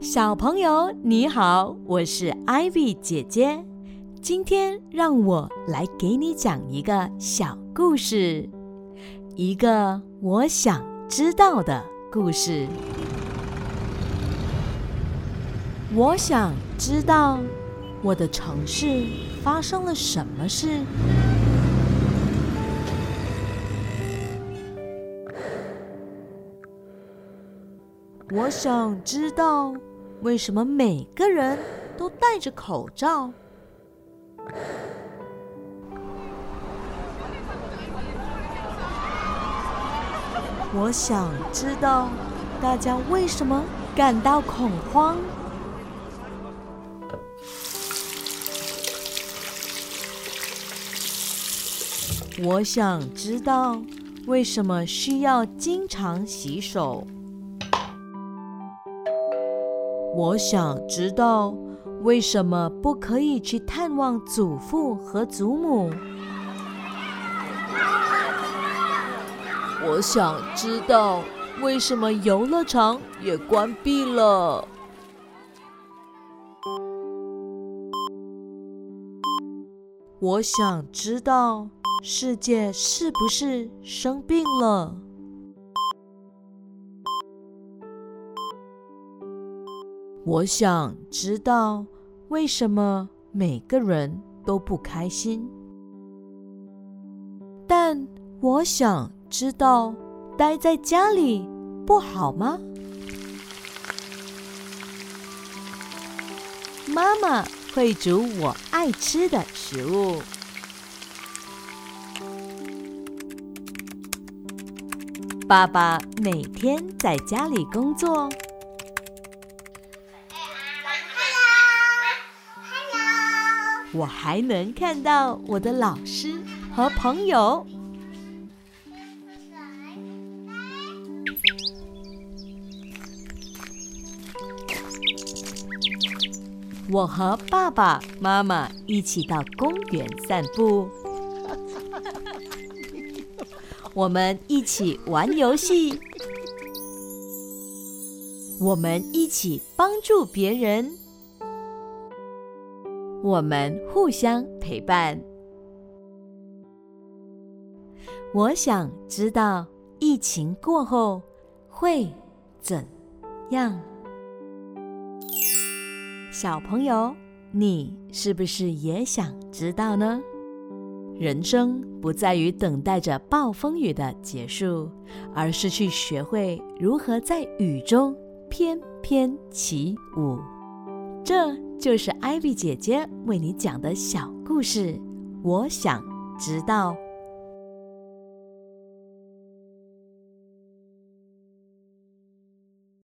小朋友你好，我是 Ivy 姐姐。今天让我来给你讲一个小故事，一个我想知道的故事。我想知道我的城市发生了什么事。我想知道为什么每个人都戴着口罩。我想知道大家为什么感到恐慌。我想知道为什么需要经常洗手。我想知道为什么不可以去探望祖父和祖母。我想知道为什么游乐场也关闭了。我想知道世界是不是生病了。我想知道为什么每个人都不开心，但我想知道待在家里不好吗？妈妈会煮我爱吃的食物，爸爸每天在家里工作。我还能看到我的老师和朋友。我和爸爸妈妈一起到公园散步，我们一起玩游戏，我们一起帮助别人。我们互相陪伴。我想知道疫情过后会怎样？小朋友，你是不是也想知道呢？人生不在于等待着暴风雨的结束，而是去学会如何在雨中翩翩起舞。这就是艾比姐姐为你讲的小故事。我想知道。